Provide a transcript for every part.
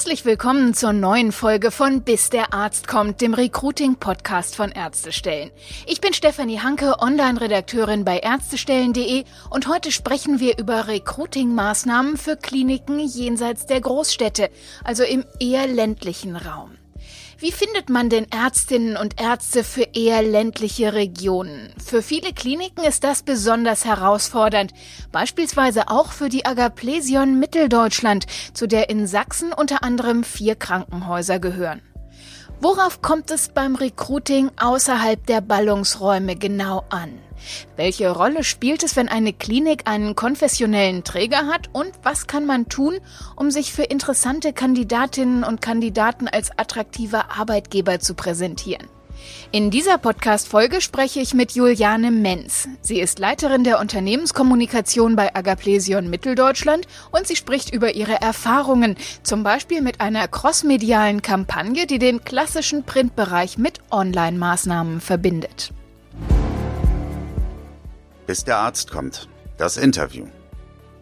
Herzlich willkommen zur neuen Folge von Bis der Arzt kommt, dem Recruiting-Podcast von Ärztestellen. Ich bin Stefanie Hanke, Online-Redakteurin bei Ärztestellen.de und heute sprechen wir über Recruiting-Maßnahmen für Kliniken jenseits der Großstädte, also im eher ländlichen Raum. Wie findet man denn Ärztinnen und Ärzte für eher ländliche Regionen? Für viele Kliniken ist das besonders herausfordernd, beispielsweise auch für die Agaplesion Mitteldeutschland, zu der in Sachsen unter anderem vier Krankenhäuser gehören. Worauf kommt es beim Recruiting außerhalb der Ballungsräume genau an? Welche Rolle spielt es, wenn eine Klinik einen konfessionellen Träger hat? Und was kann man tun, um sich für interessante Kandidatinnen und Kandidaten als attraktiver Arbeitgeber zu präsentieren? In dieser Podcast-Folge spreche ich mit Juliane Menz. Sie ist Leiterin der Unternehmenskommunikation bei Agaplesion Mitteldeutschland und sie spricht über ihre Erfahrungen, zum Beispiel mit einer crossmedialen Kampagne, die den klassischen Printbereich mit Online-Maßnahmen verbindet. Bis der Arzt kommt. Das Interview.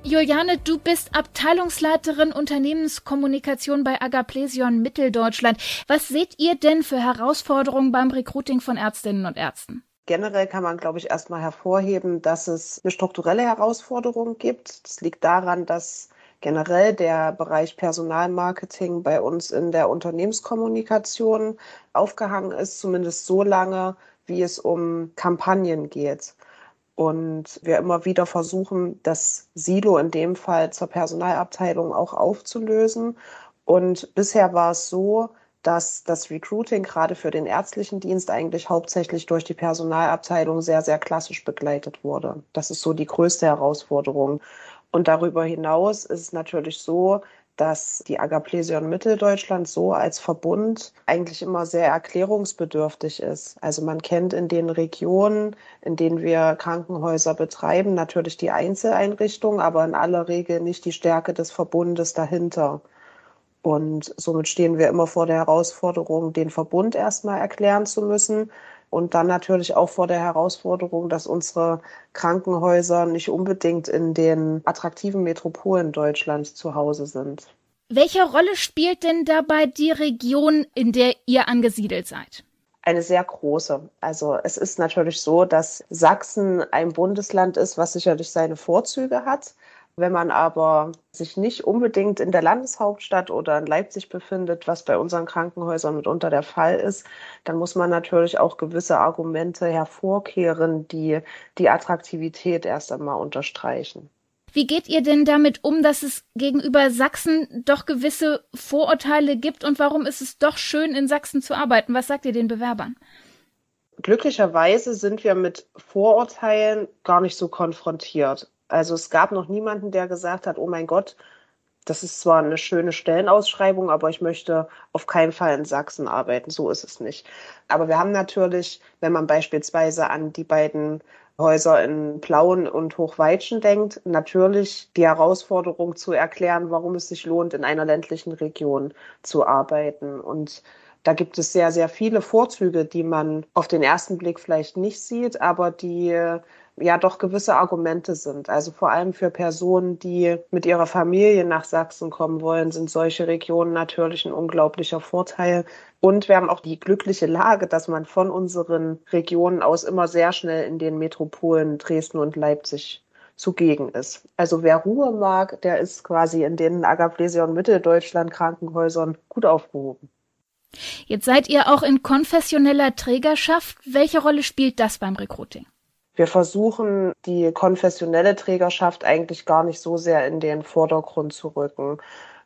Juliane, du bist Abteilungsleiterin Unternehmenskommunikation bei Agaplesion Mitteldeutschland. Was seht ihr denn für Herausforderungen beim Recruiting von Ärztinnen und Ärzten? Generell kann man, glaube ich, erstmal hervorheben, dass es eine strukturelle Herausforderung gibt. Das liegt daran, dass generell der Bereich Personalmarketing bei uns in der Unternehmenskommunikation aufgehangen ist, zumindest so lange, wie es um Kampagnen geht. Und wir immer wieder versuchen, das Silo in dem Fall zur Personalabteilung auch aufzulösen. Und bisher war es so, dass das Recruiting gerade für den ärztlichen Dienst eigentlich hauptsächlich durch die Personalabteilung sehr, sehr klassisch begleitet wurde. Das ist so die größte Herausforderung. Und darüber hinaus ist es natürlich so, dass die Agaplesion Mitteldeutschland so als Verbund eigentlich immer sehr erklärungsbedürftig ist. Also man kennt in den Regionen, in denen wir Krankenhäuser betreiben, natürlich die Einzeleinrichtungen, aber in aller Regel nicht die Stärke des Verbundes dahinter. Und somit stehen wir immer vor der Herausforderung, den Verbund erstmal erklären zu müssen, und dann natürlich auch vor der Herausforderung, dass unsere Krankenhäuser nicht unbedingt in den attraktiven Metropolen Deutschlands zu Hause sind. Welche Rolle spielt denn dabei die Region, in der ihr angesiedelt seid? Eine sehr große. Also es ist natürlich so, dass Sachsen ein Bundesland ist, was sicherlich seine Vorzüge hat. Wenn man aber sich nicht unbedingt in der Landeshauptstadt oder in Leipzig befindet, was bei unseren Krankenhäusern mitunter der Fall ist, dann muss man natürlich auch gewisse Argumente hervorkehren, die die Attraktivität erst einmal unterstreichen. Wie geht ihr denn damit um, dass es gegenüber Sachsen doch gewisse Vorurteile gibt und warum ist es doch schön, in Sachsen zu arbeiten? Was sagt ihr den Bewerbern? Glücklicherweise sind wir mit Vorurteilen gar nicht so konfrontiert. Also es gab noch niemanden, der gesagt hat, oh mein Gott, das ist zwar eine schöne Stellenausschreibung, aber ich möchte auf keinen Fall in Sachsen arbeiten. So ist es nicht. Aber wir haben natürlich, wenn man beispielsweise an die beiden Häuser in Plauen und Hochweitschen denkt, natürlich die Herausforderung zu erklären, warum es sich lohnt, in einer ländlichen Region zu arbeiten. Und da gibt es sehr, sehr viele Vorzüge, die man auf den ersten Blick vielleicht nicht sieht, aber die ja doch gewisse Argumente sind. Also vor allem für Personen, die mit ihrer Familie nach Sachsen kommen wollen, sind solche Regionen natürlich ein unglaublicher Vorteil. Und wir haben auch die glückliche Lage, dass man von unseren Regionen aus immer sehr schnell in den Metropolen Dresden und Leipzig zugegen ist. Also wer Ruhe mag, der ist quasi in den Agaplesia und Mitteldeutschland Krankenhäusern gut aufgehoben. Jetzt seid ihr auch in konfessioneller Trägerschaft. Welche Rolle spielt das beim Recruiting? Wir versuchen, die konfessionelle Trägerschaft eigentlich gar nicht so sehr in den Vordergrund zu rücken.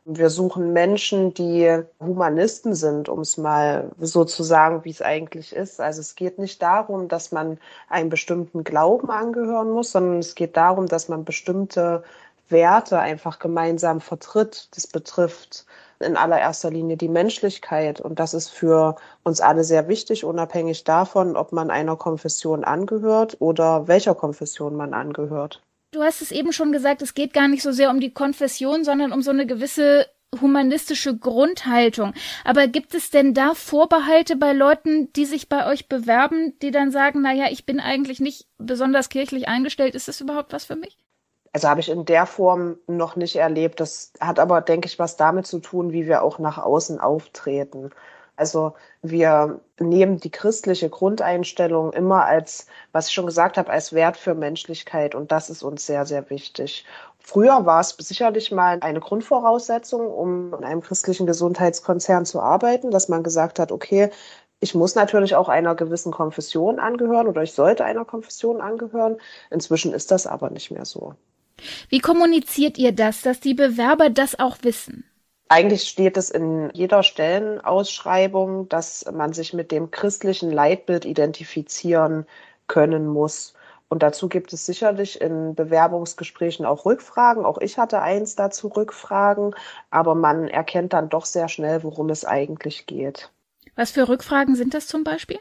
Wir suchen Menschen, die Humanisten sind, um es mal so zu sagen, wie es eigentlich ist. Also es geht nicht darum, dass man einem bestimmten Glauben angehören muss, sondern es geht darum, dass man bestimmte Werte einfach gemeinsam vertritt. Das betrifft in allererster Linie die Menschlichkeit. Und das ist für uns alle sehr wichtig, unabhängig davon, ob man einer Konfession angehört oder welcher Konfession man angehört. Du hast es eben schon gesagt, es geht gar nicht so sehr um die Konfession, sondern um so eine gewisse humanistische Grundhaltung. Aber gibt es denn da Vorbehalte bei Leuten, die sich bei euch bewerben, die dann sagen, naja, ich bin eigentlich nicht besonders kirchlich eingestellt, ist das überhaupt was für mich? Also habe ich in der Form noch nicht erlebt. Das hat aber, denke ich, was damit zu tun, wie wir auch nach außen auftreten. Also wir nehmen die christliche Grundeinstellung immer als, was ich schon gesagt habe, als Wert für Menschlichkeit und das ist uns sehr, sehr wichtig. Früher war es sicherlich mal eine Grundvoraussetzung, um in einem christlichen Gesundheitskonzern zu arbeiten, dass man gesagt hat, okay, ich muss natürlich auch einer gewissen Konfession angehören oder ich sollte einer Konfession angehören. Inzwischen ist das aber nicht mehr so. Wie kommuniziert ihr das, dass die Bewerber das auch wissen? Eigentlich steht es in jeder Stellenausschreibung, dass man sich mit dem christlichen Leitbild identifizieren können muss. Und dazu gibt es sicherlich in Bewerbungsgesprächen auch Rückfragen. Auch ich hatte eins dazu Rückfragen, aber man erkennt dann doch sehr schnell, worum es eigentlich geht. Was für Rückfragen sind das zum Beispiel?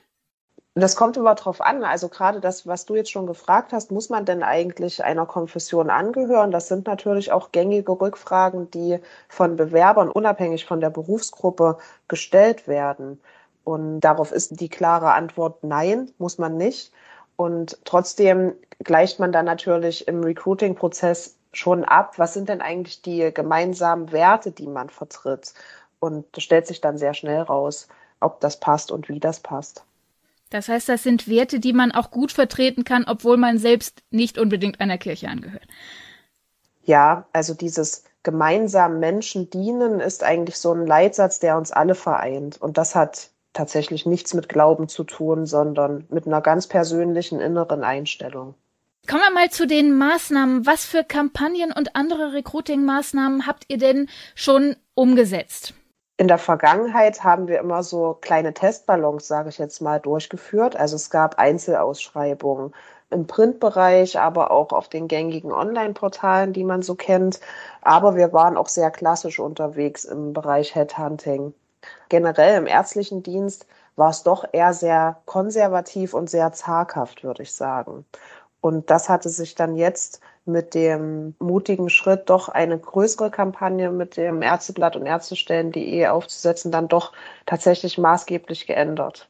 Das kommt immer drauf an. Also gerade das, was du jetzt schon gefragt hast, muss man denn eigentlich einer Konfession angehören? Das sind natürlich auch gängige Rückfragen, die von Bewerbern unabhängig von der Berufsgruppe gestellt werden. Und darauf ist die klare Antwort nein, muss man nicht. Und trotzdem gleicht man dann natürlich im Recruiting-Prozess schon ab, was sind denn eigentlich die gemeinsamen Werte, die man vertritt. Und das stellt sich dann sehr schnell raus, ob das passt und wie das passt. Das heißt, das sind Werte, die man auch gut vertreten kann, obwohl man selbst nicht unbedingt einer Kirche angehört. Ja, also dieses gemeinsam Menschen dienen ist eigentlich so ein Leitsatz, der uns alle vereint. Und das hat tatsächlich nichts mit Glauben zu tun, sondern mit einer ganz persönlichen inneren Einstellung. Kommen wir mal zu den Maßnahmen. Was für Kampagnen und andere Recruiting-Maßnahmen habt ihr denn schon umgesetzt? In der Vergangenheit haben wir immer so kleine Testballons, sage ich jetzt mal, durchgeführt. Also es gab Einzelausschreibungen im Printbereich, aber auch auf den gängigen Online-Portalen, die man so kennt. Aber wir waren auch sehr klassisch unterwegs im Bereich Headhunting. Generell im ärztlichen Dienst war es doch eher sehr konservativ und sehr zaghaft, würde ich sagen. Und das hatte sich dann jetzt mit dem mutigen Schritt, doch eine größere Kampagne mit dem Ärzteblatt und Ärztestellen.de aufzusetzen, dann doch tatsächlich maßgeblich geändert.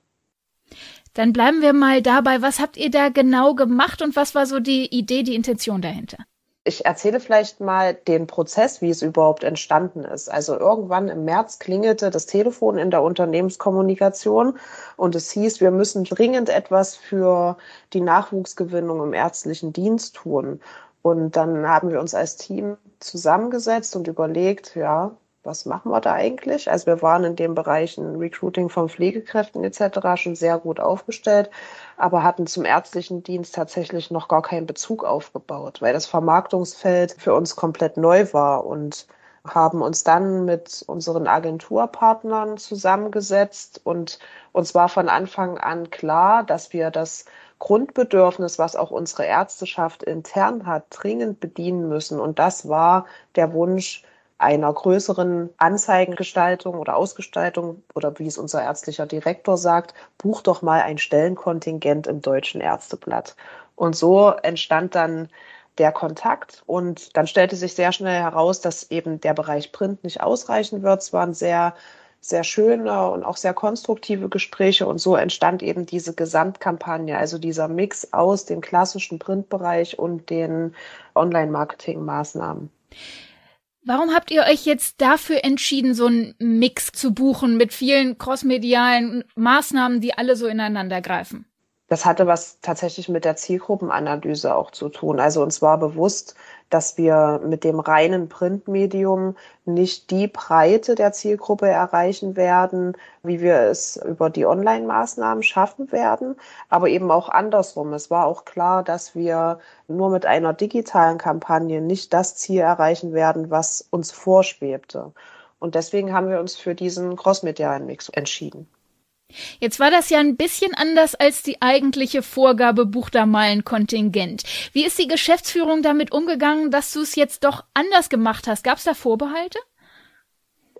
Dann bleiben wir mal dabei. Was habt ihr da genau gemacht und was war so die Idee, die Intention dahinter? Ich erzähle vielleicht mal den Prozess, wie es überhaupt entstanden ist. Also irgendwann im März klingelte das Telefon in der Unternehmenskommunikation und es hieß, wir müssen dringend etwas für die Nachwuchsgewinnung im ärztlichen Dienst tun. Und dann haben wir uns als Team zusammengesetzt und überlegt, ja, was machen wir da eigentlich? Also wir waren in den Bereichen Recruiting von Pflegekräften etc. schon sehr gut aufgestellt, aber hatten zum ärztlichen Dienst tatsächlich noch gar keinen Bezug aufgebaut, weil das Vermarktungsfeld für uns komplett neu war und haben uns dann mit unseren Agenturpartnern zusammengesetzt und uns war von Anfang an klar, dass wir das Grundbedürfnis, was auch unsere Ärzteschaft intern hat, dringend bedienen müssen. Und das war der Wunsch einer größeren Anzeigengestaltung oder Ausgestaltung oder wie es unser ärztlicher Direktor sagt, buch doch mal ein Stellenkontingent im Deutschen Ärzteblatt. Und so entstand dann der Kontakt und dann stellte sich sehr schnell heraus, dass eben der Bereich Print nicht ausreichen wird. Es waren sehr sehr schöne und auch sehr konstruktive Gespräche und so entstand eben diese Gesamtkampagne, also dieser Mix aus dem klassischen Printbereich und den Online-Marketing-Maßnahmen. Warum habt ihr euch jetzt dafür entschieden, so einen Mix zu buchen mit vielen crossmedialen Maßnahmen, die alle so ineinander greifen? Das hatte was tatsächlich mit der Zielgruppenanalyse auch zu tun. Also uns war bewusst, dass wir mit dem reinen Printmedium nicht die Breite der Zielgruppe erreichen werden, wie wir es über die Online-Maßnahmen schaffen werden, aber eben auch andersrum. Es war auch klar, dass wir nur mit einer digitalen Kampagne nicht das Ziel erreichen werden, was uns vorschwebte. Und deswegen haben wir uns für diesen crossmedialen Mix entschieden. Jetzt war das ja ein bisschen anders als die eigentliche Vorgabe Buch da mal ein Kontingent. Wie ist die Geschäftsführung damit umgegangen, dass du es jetzt doch anders gemacht hast? Gab es da Vorbehalte?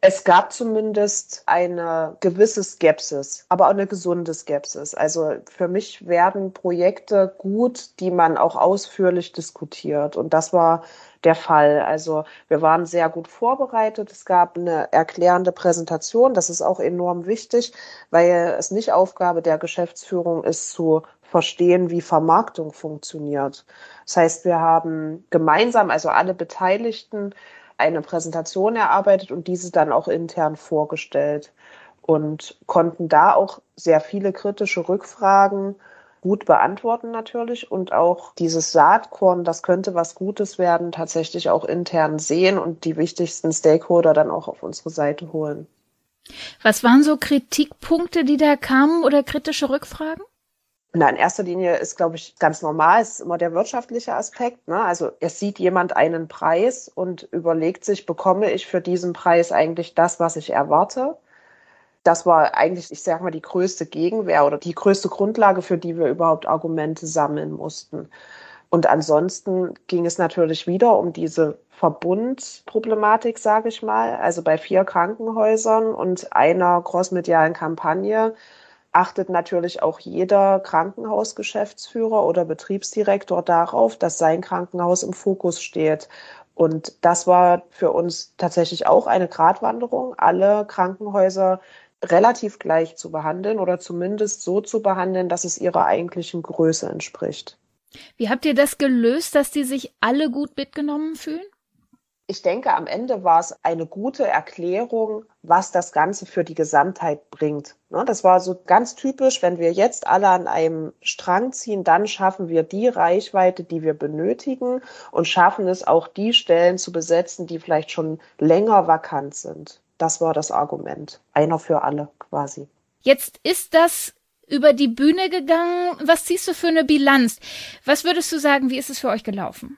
Es gab zumindest eine gewisse Skepsis, aber auch eine gesunde Skepsis. Also für mich werden Projekte gut, die man auch ausführlich diskutiert. Und das war der Fall. Also wir waren sehr gut vorbereitet. Es gab eine erklärende Präsentation. Das ist auch enorm wichtig, weil es nicht Aufgabe der Geschäftsführung ist, zu verstehen, wie Vermarktung funktioniert. Das heißt, wir haben gemeinsam, also alle Beteiligten, eine Präsentation erarbeitet und diese dann auch intern vorgestellt und konnten da auch sehr viele kritische Rückfragen gut beantworten natürlich und auch dieses Saatkorn, das könnte was Gutes werden, tatsächlich auch intern sehen und die wichtigsten Stakeholder dann auch auf unsere Seite holen. Was waren so Kritikpunkte, die da kamen oder kritische Rückfragen? Na, in erster Linie ist, glaube ich, ganz normal, ist immer der wirtschaftliche Aspekt. Ne? Also es sieht jemand einen Preis und überlegt sich, bekomme ich für diesen Preis eigentlich das, was ich erwarte? Das war eigentlich, ich sage mal, die größte Gegenwehr oder die größte Grundlage, für die wir überhaupt Argumente sammeln mussten. Und ansonsten ging es natürlich wieder um diese Verbundproblematik, sage ich mal. Also bei vier Krankenhäusern und einer großmedialen Kampagne achtet natürlich auch jeder Krankenhausgeschäftsführer oder Betriebsdirektor darauf, dass sein Krankenhaus im Fokus steht. Und das war für uns tatsächlich auch eine Gratwanderung, alle Krankenhäuser relativ gleich zu behandeln oder zumindest so zu behandeln, dass es ihrer eigentlichen Größe entspricht. Wie habt ihr das gelöst, dass die sich alle gut mitgenommen fühlen? Ich denke, am Ende war es eine gute Erklärung, was das Ganze für die Gesamtheit bringt. Ne, das war so ganz typisch, wenn wir jetzt alle an einem Strang ziehen, dann schaffen wir die Reichweite, die wir benötigen und schaffen es auch die Stellen zu besetzen, die vielleicht schon länger vakant sind. Das war das Argument. Einer für alle quasi. Jetzt ist das über die Bühne gegangen. Was ziehst du für eine Bilanz? Was würdest du sagen, wie ist es für euch gelaufen?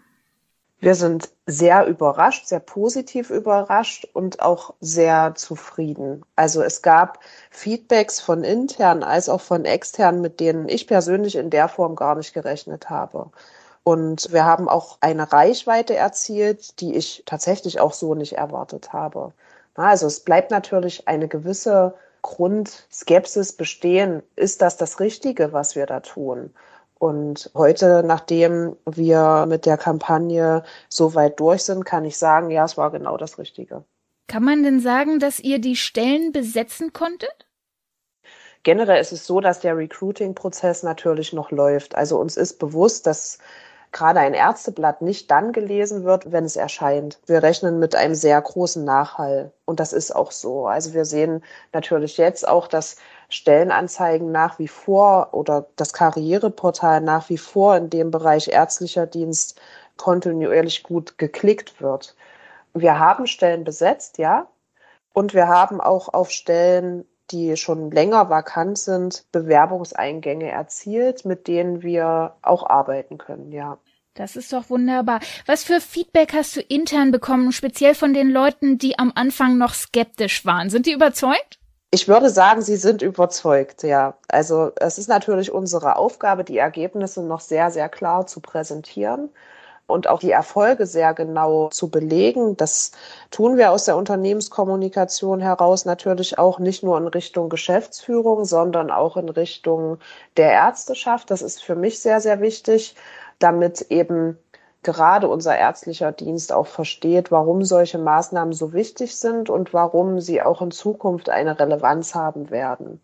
Wir sind sehr überrascht, sehr positiv überrascht und auch sehr zufrieden. Also es gab Feedbacks von intern als auch von extern, mit denen ich persönlich in der Form gar nicht gerechnet habe. Und wir haben auch eine Reichweite erzielt, die ich tatsächlich auch so nicht erwartet habe. Also es bleibt natürlich eine gewisse Grundskepsis bestehen. Ist das das Richtige, was wir da tun? Und heute, nachdem wir mit der Kampagne so weit durch sind, kann ich sagen, ja, es war genau das Richtige. Kann man denn sagen, dass ihr die Stellen besetzen konntet? Generell ist es so, dass der Recruiting-Prozess natürlich noch läuft. Also uns ist bewusst, dass gerade ein Ärzteblatt nicht dann gelesen wird, wenn es erscheint. Wir rechnen mit einem sehr großen Nachhall. Und das ist auch so. Also wir sehen natürlich jetzt auch, dass Stellenanzeigen nach wie vor oder das Karriereportal nach wie vor in dem Bereich ärztlicher Dienst kontinuierlich gut geklickt wird. Wir haben Stellen besetzt, ja. Und wir haben auch auf Stellen, die schon länger vakant sind, Bewerbungseingänge erzielt, mit denen wir auch arbeiten können, ja. Das ist doch wunderbar. Was für Feedback hast du intern bekommen, speziell von den Leuten, die am Anfang noch skeptisch waren? Sind die überzeugt? Ich würde sagen, sie sind überzeugt, ja. Also es ist natürlich unsere Aufgabe, die Ergebnisse noch sehr, sehr klar zu präsentieren und auch die Erfolge sehr genau zu belegen. Das tun wir aus der Unternehmenskommunikation heraus natürlich auch nicht nur in Richtung Geschäftsführung, sondern auch in Richtung der Ärzteschaft. Das ist für mich sehr, sehr wichtig, damit eben gerade unser ärztlicher Dienst auch versteht, warum solche Maßnahmen so wichtig sind und warum sie auch in Zukunft eine Relevanz haben werden.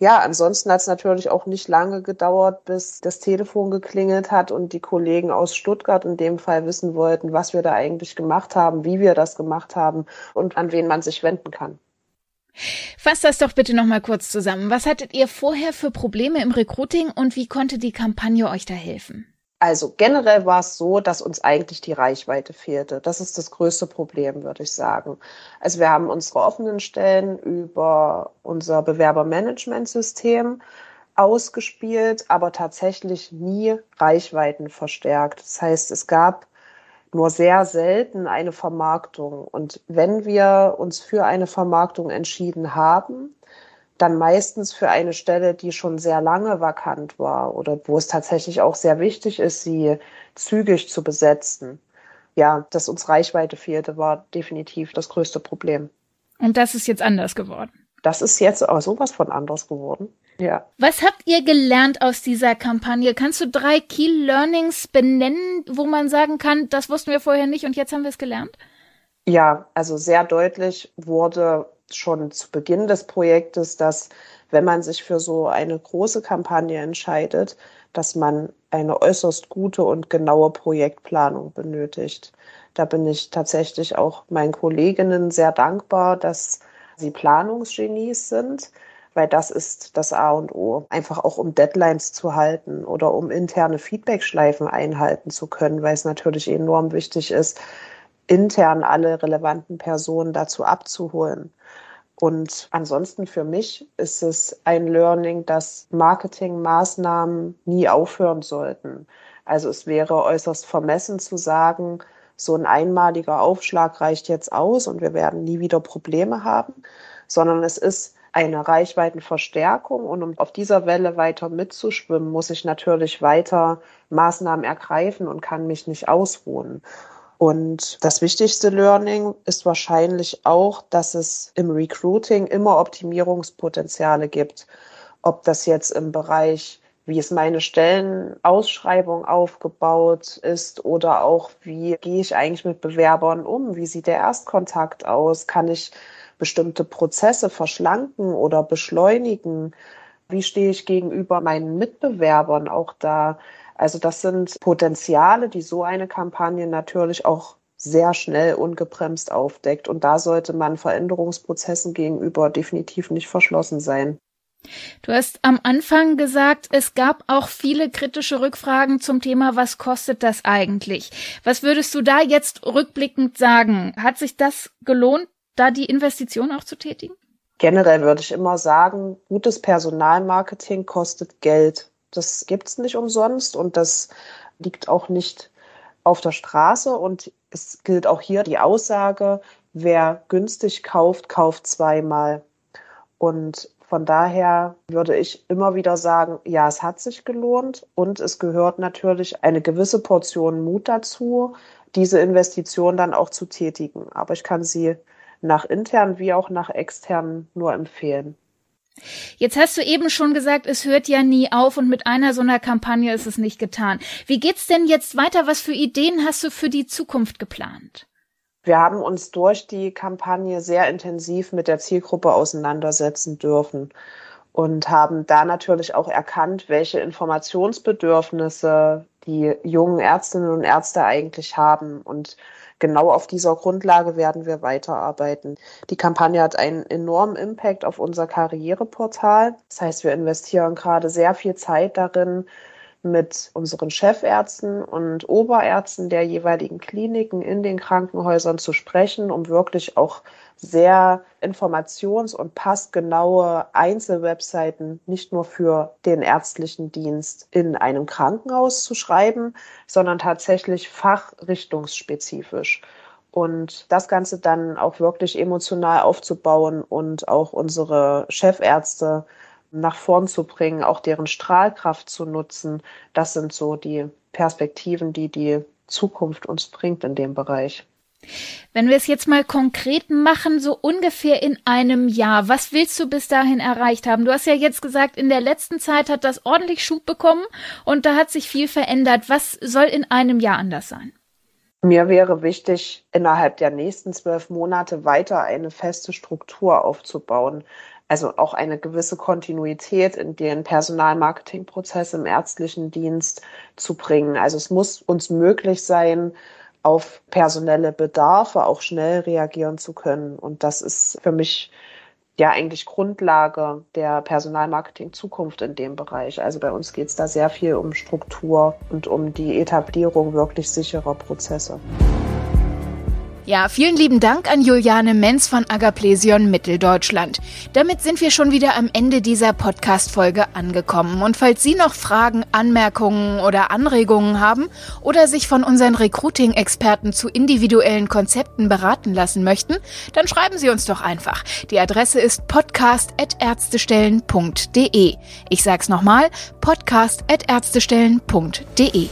Ja, ansonsten hat es natürlich auch nicht lange gedauert, bis das Telefon geklingelt hat und die Kollegen aus Stuttgart in dem Fall wissen wollten, was wir da eigentlich gemacht haben, wie wir das gemacht haben und an wen man sich wenden kann. Fasst das doch bitte nochmal kurz zusammen. Was hattet ihr vorher für Probleme im Recruiting und wie konnte die Kampagne euch da helfen? Also generell war es so, dass uns eigentlich die Reichweite fehlte. Das ist das größte Problem, würde ich sagen. Also wir haben unsere offenen Stellen über unser Bewerbermanagementsystem ausgespielt, aber tatsächlich nie Reichweiten verstärkt. Das heißt, es gab nur sehr selten eine Vermarktung. Und wenn wir uns für eine Vermarktung entschieden haben, dann meistens für eine Stelle, die schon sehr lange vakant war oder wo es tatsächlich auch sehr wichtig ist, sie zügig zu besetzen. Ja, dass uns Reichweite fehlte, war definitiv das größte Problem. Und das ist jetzt anders geworden. Das ist jetzt aber sowas von anders geworden. Ja. Was habt ihr gelernt aus dieser Kampagne? Kannst du drei Key Learnings benennen, wo man sagen kann, das wussten wir vorher nicht und jetzt haben wir es gelernt? Ja, also sehr deutlich wurde schon zu Beginn des Projektes, dass wenn man sich für so eine große Kampagne entscheidet, dass man eine äußerst gute und genaue Projektplanung benötigt. Da bin ich tatsächlich auch meinen Kolleginnen sehr dankbar, dass sie Planungsgenies sind, weil das ist das A und O. Einfach auch um Deadlines zu halten oder um interne Feedbackschleifen einhalten zu können, weil es natürlich enorm wichtig ist, intern alle relevanten Personen dazu abzuholen. Und ansonsten für mich ist es ein Learning, dass Marketingmaßnahmen nie aufhören sollten. Also es wäre äußerst vermessen zu sagen, so ein einmaliger Aufschlag reicht jetzt aus und wir werden nie wieder Probleme haben, sondern es ist eine Reichweitenverstärkung und um auf dieser Welle weiter mitzuschwimmen, muss ich natürlich weiter Maßnahmen ergreifen und kann mich nicht ausruhen. Und das wichtigste Learning ist wahrscheinlich auch, dass es im Recruiting immer Optimierungspotenziale gibt. Ob das jetzt im Bereich, wie ist meine Stellenausschreibung aufgebaut ist oder auch, wie gehe ich eigentlich mit Bewerbern um? Wie sieht der Erstkontakt aus? Kann ich bestimmte Prozesse verschlanken oder beschleunigen? Wie stehe ich gegenüber meinen Mitbewerbern auch da? Also das sind Potenziale, die so eine Kampagne natürlich auch sehr schnell ungebremst aufdeckt. Und da sollte man Veränderungsprozessen gegenüber definitiv nicht verschlossen sein. Du hast am Anfang gesagt, es gab auch viele kritische Rückfragen zum Thema, was kostet das eigentlich? Was würdest du da jetzt rückblickend sagen? Hat sich das gelohnt, da die Investition auch zu tätigen? Generell würde ich immer sagen, gutes Personalmarketing kostet Geld. Das gibt es nicht umsonst und das liegt auch nicht auf der Straße. Und es gilt auch hier die Aussage, wer günstig kauft, kauft zweimal. Und von daher würde ich immer wieder sagen, ja, es hat sich gelohnt und es gehört natürlich eine gewisse Portion Mut dazu, diese Investition dann auch zu tätigen. Aber ich kann sie nach intern wie auch nach extern nur empfehlen. Jetzt hast du eben schon gesagt, es hört ja nie auf und mit einer so einer Kampagne ist es nicht getan. Wie geht's denn jetzt weiter? Was für Ideen hast du für die Zukunft geplant? Wir haben uns durch die Kampagne sehr intensiv mit der Zielgruppe auseinandersetzen dürfen und haben da natürlich auch erkannt, welche Informationsbedürfnisse die jungen Ärztinnen und Ärzte eigentlich haben und genau auf dieser Grundlage werden wir weiterarbeiten. Die Kampagne hat einen enormen Impact auf unser Karriereportal. Das heißt, wir investieren gerade sehr viel Zeit darin, mit unseren Chefärzten und Oberärzten der jeweiligen Kliniken in den Krankenhäusern zu sprechen, um wirklich auch sehr informations- und passgenaue Einzelwebseiten nicht nur für den ärztlichen Dienst in einem Krankenhaus zu schreiben, sondern tatsächlich fachrichtungsspezifisch. Und das Ganze dann auch wirklich emotional aufzubauen und auch unsere Chefärzte nach vorn zu bringen, auch deren Strahlkraft zu nutzen. Das sind so die Perspektiven, die die Zukunft uns bringt in dem Bereich. Wenn wir es jetzt mal konkret machen, so ungefähr in einem Jahr, was willst du bis dahin erreicht haben? Du hast ja jetzt gesagt, in der letzten Zeit hat das ordentlich Schub bekommen und da hat sich viel verändert. Was soll in einem Jahr anders sein? Mir wäre wichtig, innerhalb der nächsten zwölf Monate weiter eine feste Struktur aufzubauen also auch eine gewisse Kontinuität in den Personalmarketingprozess im ärztlichen Dienst zu bringen. Also es muss uns möglich sein, auf personelle Bedarfe auch schnell reagieren zu können. Und das ist für mich ja eigentlich Grundlage der Personalmarketing-Zukunft in dem Bereich. Also bei uns geht es da sehr viel um Struktur und um die Etablierung wirklich sicherer Prozesse. Ja, vielen lieben Dank an Juliane Menz von Agaplesion Mitteldeutschland. Damit sind wir schon wieder am Ende dieser Podcast-Folge angekommen. Und falls Sie noch Fragen, Anmerkungen oder Anregungen haben oder sich von unseren Recruiting-Experten zu individuellen Konzepten beraten lassen möchten, dann schreiben Sie uns doch einfach. Die Adresse ist podcast.ärztestellen.de. Ich sag's nochmal, podcast.ärztestellen.de.